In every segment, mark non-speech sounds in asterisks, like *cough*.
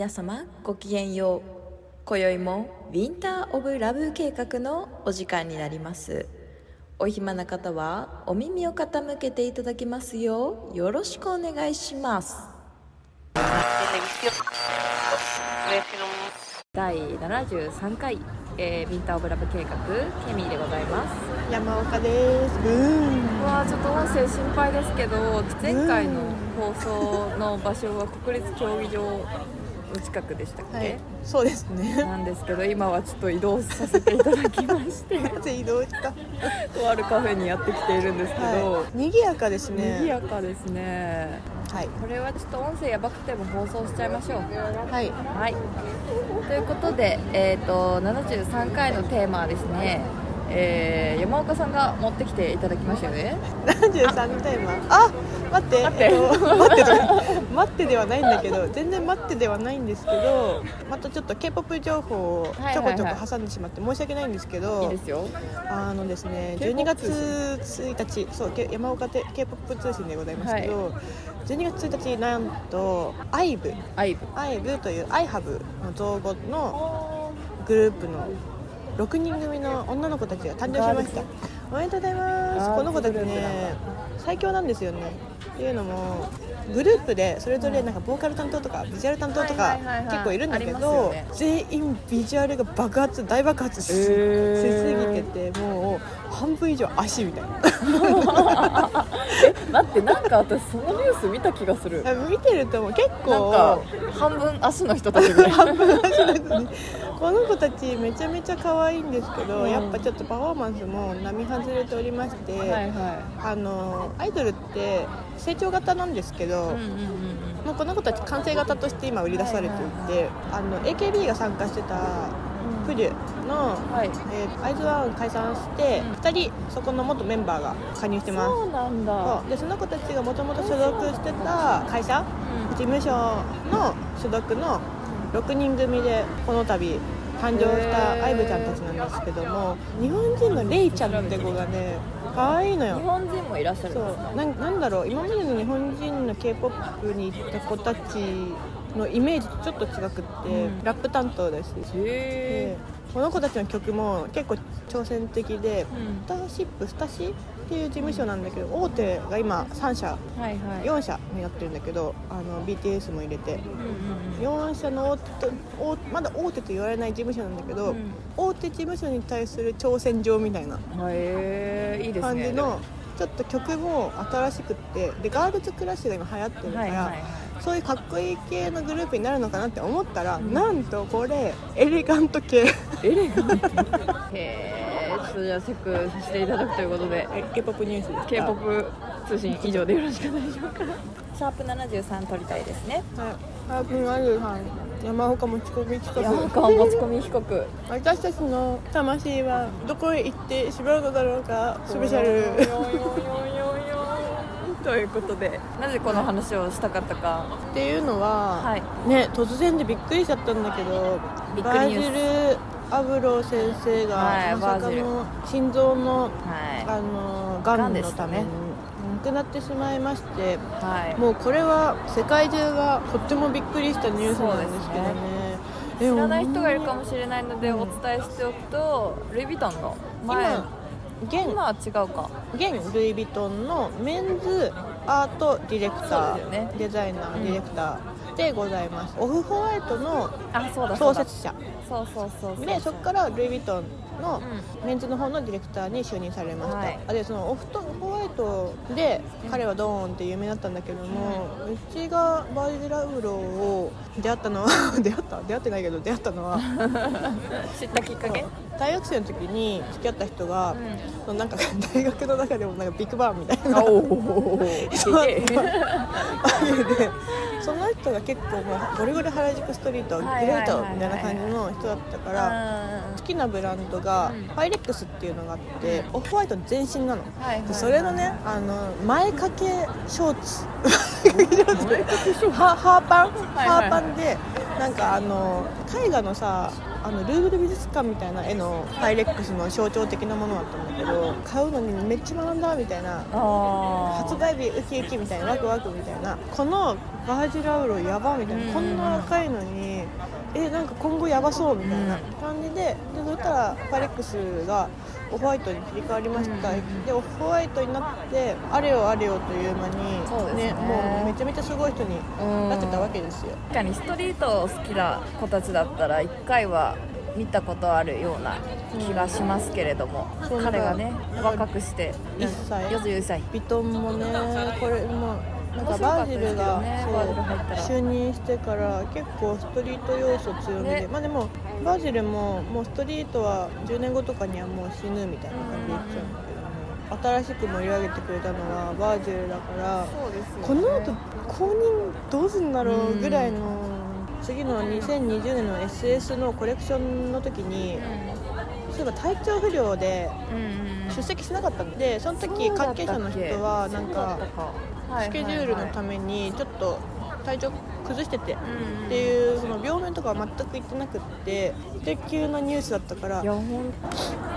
皆様ごきげんよう。今宵もウィンター・オブ・ラブ計画のお時間になります。お暇な方はお耳を傾けていただきますようよろしくお願いします。第73回、えー、ウィンター・オブ・ラブ計画ケミーでございます。山岡です。うんうわーちょっと音声心配ですけど前回の放送の場所は国立競技場の近くでしたっけ、はい。そうですね。なんですけど今はちょっと移動させていただきまして。*laughs* なぜ移動した、とあるカフェにやってきているんですけど、はい、賑やかですね。賑やかですね。はい。これはちょっと音声やばくても放送しちゃいましょう。はい。はい。ということで、えー、と73回のテーマはですね、えー山岡さんが持ってきていただきましたよね。*laughs* 73テーマ？あ待って。待って。えっと、待ってと待ってではないんだけど全然待ってではないんですけどまたちょっと k p o p 情報をちょこちょこ挟んでしまって申し訳ないんですけど、いいですよ。あのですね K-POP 12月1日そうけ山岡 k p o p 通信でございますけど、12月1日なんと IVE という iHave の造語のグループの6人組の女の子たちが誕生しました。おめでとうございます。この子たちね最強なんですよね。っていうのもグループでそれぞれなんかボーカル担当とかビジュアル担当とか結構いるんだけど、全員ビジュアルが爆発大爆発ししすぎててもう半分以上足みたいな。*laughs* 待ってなんか私そのニュース見た気がする。見てるともう。結構か半分足の人たちぐらい半分足ですねこの子たちめちゃめちゃ可愛いんですけど、うん。やっぱちょっとパフォーマンスも並外れておりまして、はいはあのアイドルって成長型なんですけど、いうんうんうん。もうこの子たち完成型として今売り出されていて、あの AKB が参加してたプリュの、うんはい。えー、アイズワン解散して、うん。2人そこの元メンバーが加入してます。そうなんだ。でその子たちがもともと所属してた会社事務所の所属の6人組でこの度誕生したアイブちゃんたちなんですけども日本人のレイちゃんって子がね可愛いの日よ本人もいらっしゃるんそですかう。なんなんだろう。今までの日本人の k p o p に行った子たちのイメージとちょっと違くって、うん。ラップ担当だし、へでこの子たちの曲も結構挑戦的で、うん。スターシップスタシ？っていう事務所なんだけど大手が今3社えはいはい。4社になってるんだけどあの BTS も入れて。うんうんうん。4社の大手まだ大手と言われない事務所なんだけど、うん。大手事務所に対する挑戦状みたいな感じの、ちょっと曲も新しくってでガールズクラッシュが今流行ってるから、はいはいはい。そういうかっこいい系のグループになるのかなって思ったら、うん。なんとこれエレガント系。エレガントへえちょっとじゃあチェックさせていただくということで。k p o p ニュースです k p o p 通信以上でよろしくお願いします。シャープ73取りたいですね。はい。早くなるさん山岡持ち込み企山画川持ち込み被告 *laughs* 私たちの魂はどこへ行ってしまうのだろうかスペシャル。*laughs* ということで。なぜこの話をしたかったか。っていうのは、はい。ね突然でびっくりしちゃったんだけどびっくりバージニュール・アブロー先生が、はいまさかの心臓のはあのがんのために亡くなってしまいましていはい。もうこれは世界中がとってもびっくりしたニュースなんですけどね。え知らない人がいるかももしれないのでお伝えしておくとルイ・ヴィトンの前。今現。今は違うか。現ルイ・ヴィトンのメンズアートディレクター、ね。デザイナーディレクターでございます、オフホワイトのあそうだそうだ。創設者。そうそうそうそうでそこからルイ・ヴィトンのうメンズの方のディレクターに就任されました、はい。あでそのオフトホワイトで彼はドーンって有名だったんだけども、うちがバージル・ラウローを出会ったのは *laughs* 出会った？出会ってないけど出会ったのは *laughs* 知ったきっかけ？大学生の時に付き合った人が、うそのなんか大学の中でもなんかビッグバンみたいな。おお *laughs* そういけでその人が結構もうゴリゴリ原宿ストリートグはいレートみたいな感じの人だったから好きなブランドがうん。ファイレックスっていうのがあってオフホワイトの全身なの。はいはいでそれのねあの前掛けショーツ。ハ *laughs* ハーパン、ハーパンでなんかあの絵画のさあのルーブル美術館みたいな絵のパイレックスの象徴的なものだったんだけど買うのにめっちゃ学んだみたいなあ発売日ウキウキみたいなワクワクみたいなこのバージルアウロやばみたいうん。なこんな赤いのにえなんか今後やばそうみたいな感じででそしたらパイレックスがオフホワイトに切り替わりました、うんでオフホワイトになってあれよあれよという間にそうですね。もうめちゃめちゃすごい人になってたわけですよ。確かにストリート好きな子たちだったら1回は見たことあるような気がしますけれども、そう彼がね若くして1歳。41歳。ビトンもねこれもうなんかバージルが就任してから結構ストリート要素強めで、ね。まあでもバージルももうストリートは10年後とかにはもう死ぬみたいな感じで言っちゃうんだけども新しく盛り上げてくれたのはバージルだからね。この後公認どうすんだろうぐらいの次の2020年の SS のコレクションの時にそういえば体調不良で出席しなかったんでその時関係者の人はなんかスケジュールのためにちょっと体調崩しててっていうその病名とかは全く言ってなくってで急なニュースだったからいやほん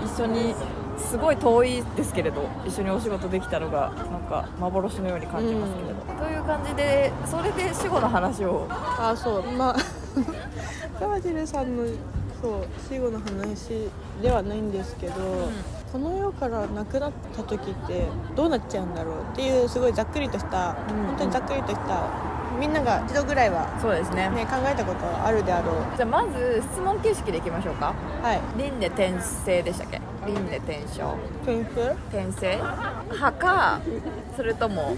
一緒にすごい遠いですけれど一緒にお仕事できたのがなんか幻のように感じますけれど、という感じでそれで死後の話を。ああそう。まあバージルさんのそう死後の話ではないんですけど、この世から亡くなった時ってどうなっちゃうんだろうっていうすごいざっくりとした、うん本当にざっくりとしたみんなが一度ぐらいは、そうですね。ね、考えたことはあるであろう。じゃあまず質問形式でいきましょうか。はい。輪廻転生でしたっけ？輪廻転生。先生？転生？派かそれとも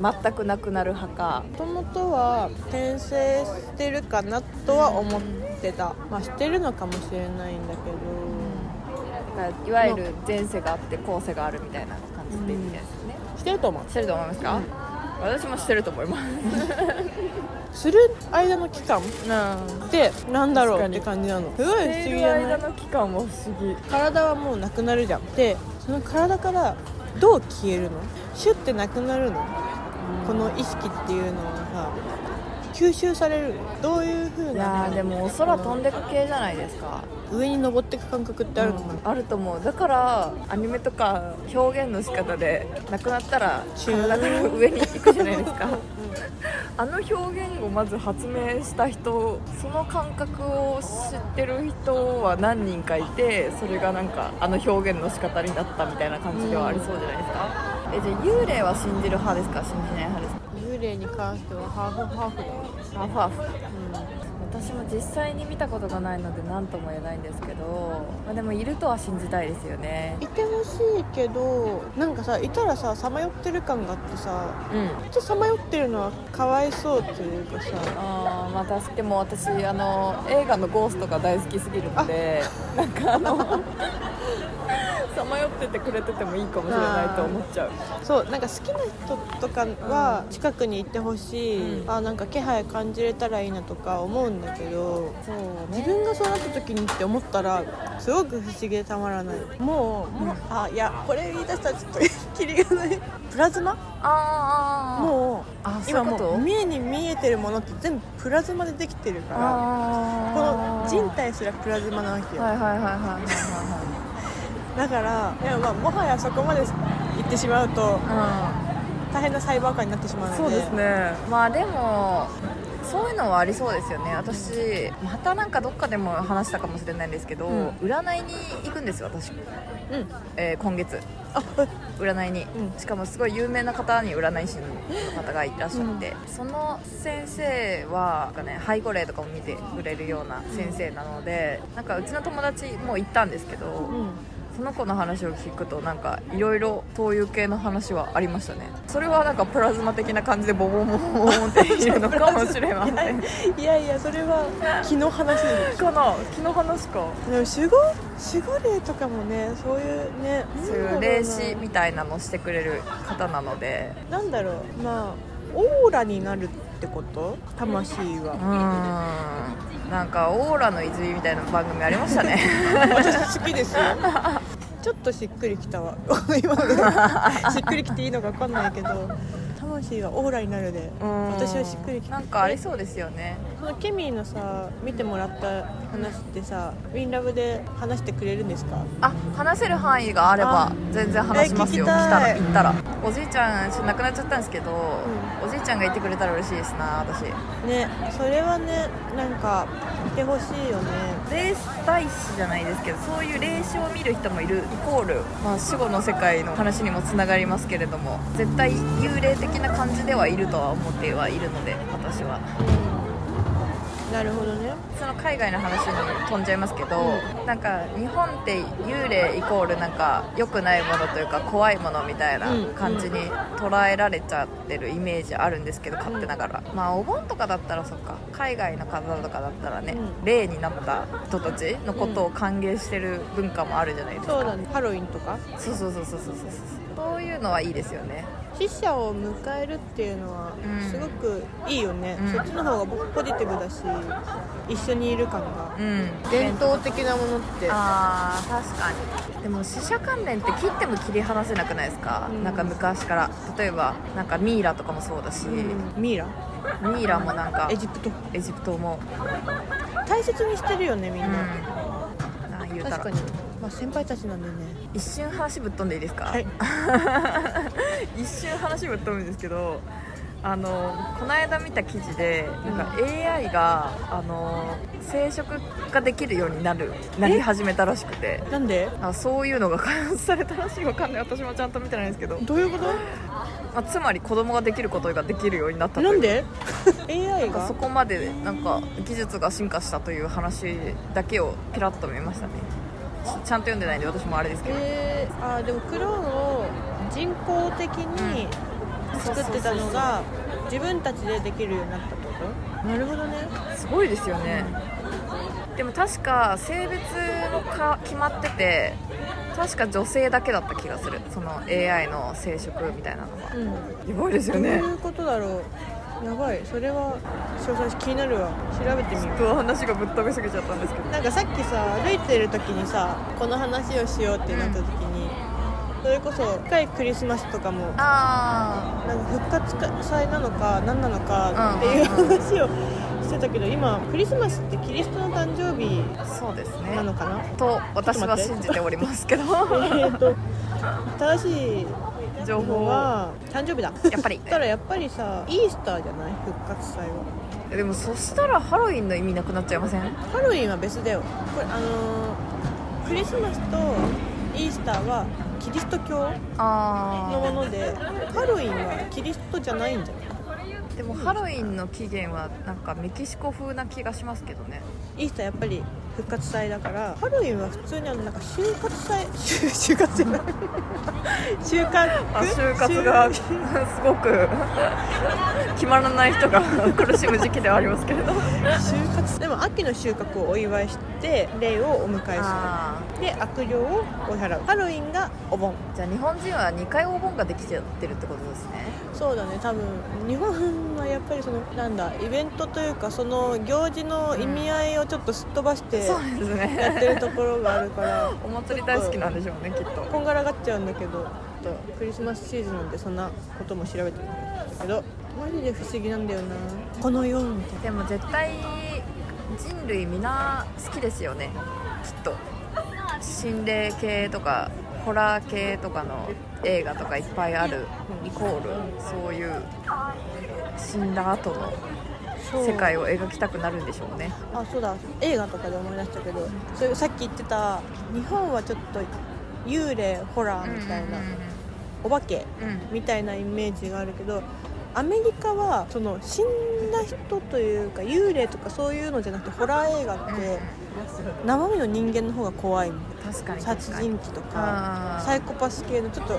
全くなくなる派かもともとは転生してるかなとは思ってた。まあしてるのかもしれないんだけだからいわゆる前世があって後世があるみたいな感じでみたいですね。どしてると思う。してると思いますか、私もしてると思います。する間の期間？っうん。てなんだろうって感じなの。すごい不思議。ない間の期間は不思議体はもうなくなるじゃん。でその体からどう消えるの？シュッてなくなるの？この意識っていうのはさ吸収される？のどういう風いな？やーでもお空飛んでく系じゃないですか。上に登ってく感覚ってあるの？かな、うんあると思う。だからアニメとか表現の仕方で亡くなったら体から上に行くじゃないですか。あの表現をまず発明した人その感覚を知ってる人は何人かいてそれがなんかあの表現の仕方になったみたいな感じではありそうじゃないですか、えじゃあ幽霊は信じる派ですか？信じない派ですか？幽霊に関してはハーフハーフだよ、ハーフハーフ私も実際に見たことがないので何とも言えないんですけど、まあ、でもいるとは信じたいですよね。いてほしいけどなんかさいたらささまよってる感があってさうん。ちょっとさまよってるのはかわいそうというかさ。あーまあ確かでも私あの映画の「ゴースト」が大好きすぎるのでなんかあの *laughs* さまよっててくれててもいいかもしれないと思っちゃう。そうなんか好きな人とかは近くにいてほしい、うん。あなんか気配感じれたらいいなとか思うんだけどそう自分がそうなった時にって思ったらすごく不思議でたまらない。もうもうあいやこれ言い出したらちょっと *laughs* キリがない。プラズマ？あー。もうあそうい今もう目に見えてるものって全部プラズマでできてるからこあの人体すらプラズマなわけよ。はいはいはいはいはいはだからでもまあもはやそこまで行ってしまうといはい大変なサイバーカーになってしまうので。そうですね。まあでもそういうのはありそうですよね。私またなんかどっかでも話したかもしれないんですけど、うん。占いに行くんですよ私、うん。えー今月。あ占いに、うん。しかもすごい有名な方に占い師の方がいらっしゃって、その先生はなんか、ね、背後霊とかも見てくれるような先生なので、なんかうちの友達も行ったんですけど、うんその子の話を聞くとなんかいろいろそういう系の話はありましたね。それはなんかプラズマ的な感じでボボンボンボンっているのかもしれません。いやいやそれは気の話でかな気の話か。でも守護守護霊とかもねそういうねそういう霊視みたいなのしてくれる方なので。なんだろう。まあオーラになるってこと？魂うは。ーんなんかオーラの泉みたいな番組ありましたね。私好きですよ。ちょっとしっくりきたわ。*laughs* 今 *laughs* しっくりきていいのか分かんないけど魂がオーラになるでうん。私はしっくりきて。なんかありそうですよね。そのケミーのさ見てもらった話ってさウィンラブで話してくれるんですか？あ話せる範囲があればあ。全然話しますよ。来たら行ったら。おじいちゃんちょっと亡くなっちゃったんですけど、おじいちゃんがいてくれたら嬉しいですな私。ねそれはねなんかいてほしいよね霊大師じゃないですけどそういう霊視を見る人もいるイコール、まあ、死後の世界の話にもつながりますけれども絶対幽霊的な感じではいるとは思ってはいるので私は。なるほどね。その海外の話に飛んじゃいますけど、なんか日本って幽霊イコールなんか良くないものというか怖いものみたいな感じに捉えられちゃってるイメージあるんですけど勝手ながら、まあお盆とかだったらそっか。海外の方とかだったらね、うん。霊になった人たちのことを歓迎してる文化もあるじゃないですか、そうだね。ハロウィンとか？そうそうそうそうそうそうそういうのはいいですよね。死者を迎えるっていうのはうん。すごくいいよね、うん。そっちの方がポジティブだし一緒にいる感がうん。伝統的なものって。あー確かに。でも死者関連って切っても切り離せなくないですか、うん。なんか昔から。例えばなんかミイラとかもそうだし、ミイラ？ミイラもなんかエジプト。エジプトも。大切にしてるよねみんうん。な、な言うたら。確かに、まあ、先輩たちなんでね。一瞬話ぶっ飛んでいいですか、はい。*laughs* 一瞬話ぶっ飛ぶんですけどあのこの間見た記事でなんか AI があの生殖ができるようになるなり始めたらしくて。なんで？あそういうのが開発されたらしい。わかんない。私もちゃんと見てないんですけど、どういうこまあ、つまり子供ができることができるようになったという。となんで？AI が？そこまでなんか技術が進化したという話だけをピラッと見ましたねちちゃんと読んでないんで私もあれですけど。えー、あーでもクローンを人工的に作ってたのが自分たちでできるようになったってこと？なるほどね。すごいですよね。でも確か性別のか決まってて確か女性だけだった気がする。その AI の生殖みたいなのは。うん。すごいですよね。どういうことだろうやばいそれは詳細気になるわ。調べてみよちょっと話がぶっ飛びすぎちゃったんですけど。うなんかさっきさ歩いてる時にさこの話をしようってなった時に、それこそ近いクリスマスとかもあなんか復活祭なのか何なのかっていう話をしてたけど今クリスマスってキリストの誕生日あそうですね。なのかな？と私は信じておりますけど。*laughs* えーと正しいの情報はは誕生日だ。やっぱり。だからやっぱりさイースターじゃない？復活祭は。でもそしたらハロウィンの意味なくなっちゃいません？ハロウィンは別だよ。これあのークリスマスとイースターはキリスト教のあものでハロウィンはキリストじゃないんじゃない？あでもハロウィンの起源はなんかメキシコ風な気がしますけどね。イースターやっぱり復活祭だからハロウィンは普通にあのなんか就活祭就 *laughs* 就活じゃない。就活？あ就活がすごく決まらない人が苦しむ時期ではありますけれど。就活？でも秋の収穫をお祝いして霊をお迎えあする。で悪霊を追い払う。ハロウィンがお盆。ーじゃあ日本人は2回お盆ができちゃってるってことですね。そうだね。多分日本はやっぱりそのなんだイベントというかその行事の意味合いをちょっとすっ飛ばしてそうですやってねるところがあるから。*laughs* お祭り大好きなんでしょうねきっと。こんがらがっちゃうんだけどクリスマスシーズンなんでそんなことも調べてるんだけどマジで不思議なんだよな。この世みたいでも絶対人類みんな好きですよね。きっと。心霊系とかホラー系とかの映画とかいっぱいある。イコールそういう死んだ後の世界を描きたくなるんでしょうね。あそうだ。映画とかで思い出したけどそういうさっき言ってた日本はちょっと幽霊ホラーみたいな、お化けみたいなイメージがあるけどアメリカはその死んだ人というか幽霊とかそういうのじゃなくてホラー映画って生身の人間の方が怖いみたい確かにな殺人鬼とかサイコパス系のちょっと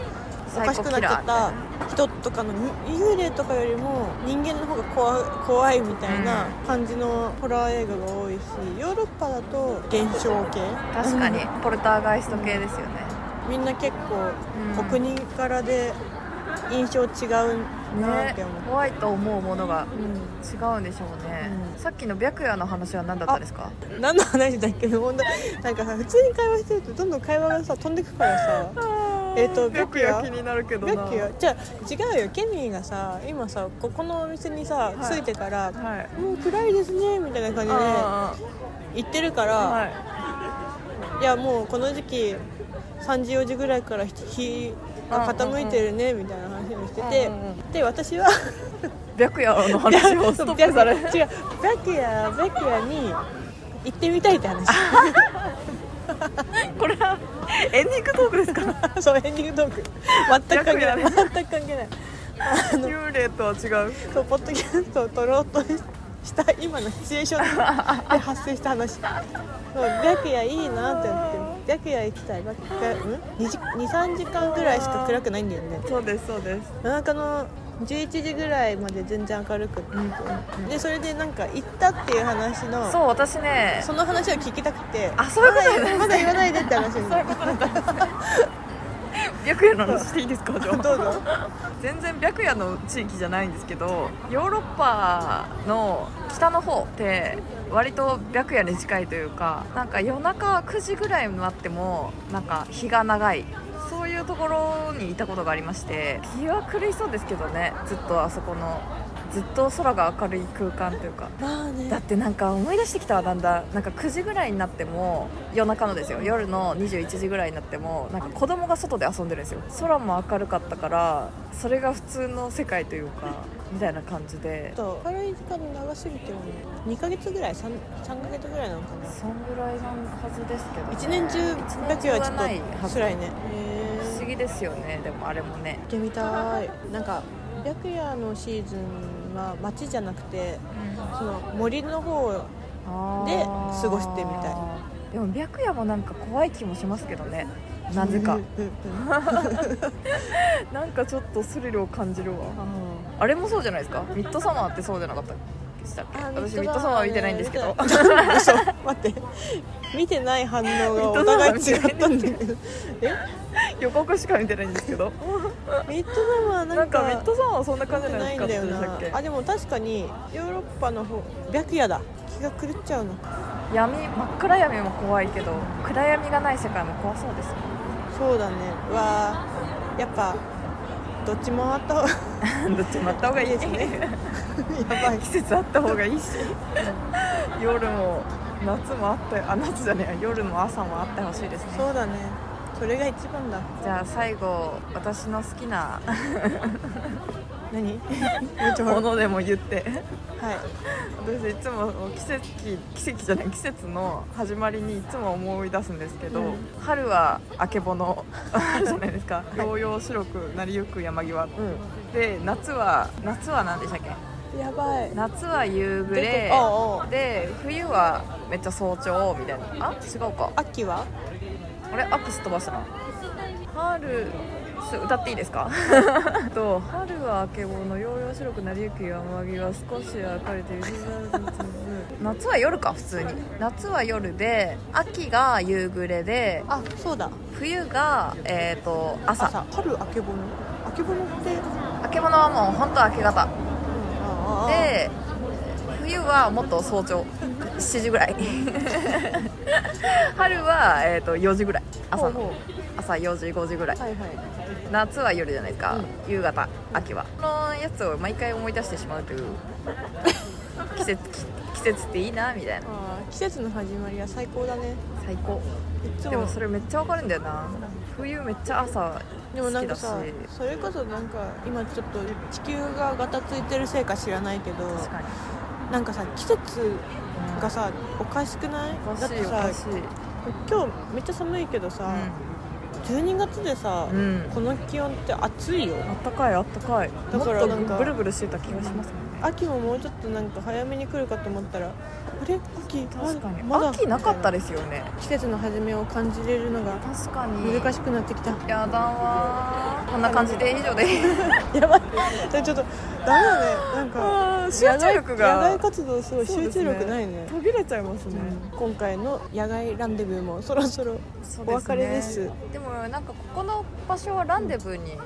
おかしくなっちゃった人とかの幽霊とかよりも人間の方が怖い怖いみたいな感じのホラー映画が多いしヨーロッパだと現象系。確かに。ポルターガイスト系ですよね。みんな結構うん。お国柄で印象違うなっねて思う、怖いと思うものがうん違うんでしょうね、うん。さっきの白夜の話は何だったんですか？何の話だっけ？ど本当なんかさ普通に会話してるとどんどん会話がさ飛んでくからさ *laughs* えっと白夜気になるけどな。白夜じゃあ違うよケミーがさ今さここのお店にさ、はい。着いてから、はい。もう暗いですねみたいな感じであ言ってるから、、ーはい。やもうこの時期3時4時ぐらいから日が傾いてるねみたいな話をしてて、うんうんうん。で私は *laughs* 白夜の話をストップされ違う白夜白夜に行ってみたいって話 *laughs* *laughs* これはエンディングトークですか？*laughs* そうエンディングトーク。全く関係ない。*laughs* 全く関係ない。あの幽霊とは違う。そうポッドキャストを撮ろうとした今のシチュエーションで発生した話。そう白夜いいなって思って白夜行きたい23時間ぐらいしか暗くないんだよね。そうですそうです。夜中の11時ぐらいまで全然明るくって、うん。でそれでなんか行ったっていう話のそう私ね。その話を聞きたくて。あそういうことねまだ言わないでって話に。*laughs* そういうことなんですね白夜の話していいですかじゃあ。*laughs* どうぞ。全然白夜の地域じゃないんですけどヨーロッパの北の方って割と白夜に近いというかなんか夜中9時ぐらいになってもなんか日が長いそういうところにいたことがありまして日は狂いそうですけどねずっとあそこのずっと空が明るい空間というか。まあね。だってなんか思い出してきたわだんだん。なんか9時ぐらいになっても夜中のですよ。夜の21時ぐらいになってもなんか子供が外で遊んでるんですよ。空も明るかったからそれが普通の世界というかみたいな感じで。明るい時間長すぎてもね2ヶ月ぐらい 3, 3ヶ月ぐらいなのかな。そんぐらいのはずですけど、ね、一年中だけはちょっないはず。と辛いね。へ不思議ですよね。でもあれもね。行ってみたい。なんか白夜のシーズンは街じゃなくてその森の方で過ごしてみたい。でも白夜もなんか怖い気もしますけどね。なぜか。うんうんうん *laughs* なんかちょっとスリルを感じるわ。あれもそうじゃないですか？ミッドサマーってそうじゃなかったでしたっけ？あ私ミッドサマー見てないんですけど。嘘 *laughs* 待って。見てない反応がお互い違ったんだけど。え？予告しか見てないんですけど。ミッドサマーななんんかかミッドサマーはそんな感じじゃないんだよなあでも確かにヨーロッパの方白夜だ。気が狂っちゃうの闇真っ暗闇も怖いけど暗闇がない世界も怖そうですよそうだね。うわー。やっぱどっちもあった？*laughs* どっちもあった方がいいですね。*laughs* やばい。季節あった方がいいし。夜も夏もあってあ夏じゃねえ。や夜も朝もあってほしいですね。そうだね。それが一番だ。じゃあ最後私の好きな何？めっちゃものでも言って。はい。私いつも季節季節じゃない季節の始まりにいつも思い出すんですけど、うん。春はあけぼの *laughs* じゃないですか。紅葉白くなりゆく山際。うで夏は夏は何でしたっけ？んやばい。夏は夕暮出れで冬はめっちゃ早朝みたいな。あ？違うか。秋は？あれ？アクス飛ばしたな春す歌っていいですか？*laughs* と春はあけぼのようよう白くなりゆく山際少し明かり。て夏は夜か普通に。夏は夜で秋が夕暮れで。あそうだ。冬がえっ、と朝。朝。春あけぼの？あけぼのって、うん、あけぼのはもう本当明け方。ああで冬はもっと早朝7時ぐらい。*laughs* 春は、えー、と4時ぐらい。朝の。朝4時5時ぐらい。うはいはい。夏は夜じゃないですか、う夕方秋は。このやつを毎回思い出してしまうという *laughs* 季節季節っていいなみたいな。季節の始まりは最高だね。最高。でもそれめっちゃわかるんだよな。冬めっちゃ朝でもなんかさそれこそなんか今ちょっと地球がガタついてるせいか知らないけど確かになんかさ季節がさおかしくない？だってさ今日めっちゃ寒いけどさ、12月でさ、うん、うん、この気温って暑いよ。あったかいあったかい。だからなんかとブルブルしてた気がしますね。秋ももうちょっとなんか早めに来るかと思ったらあれ？秋？確かに、まだ秋なかったみですよね。季節の始めを感じれるのが確かに。難しくなってきた。やだわー。こんな感じで以上で。*laughs* やばい。ちょっとダメだね。なんか集中力が。野外活動すごい集中力ないね。途切れちゃいますね、うん。今回の野外ランデブーもそろそろお別れです。でもなんかここの場所はランデブーに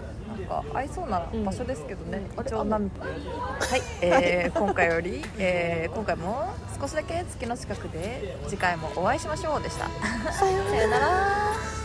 か合いそうな場所ですけどね、うん一応はい、えー今回より、えー今回も少しだけ月の近くで次回もお会いしましょうでした。さようなら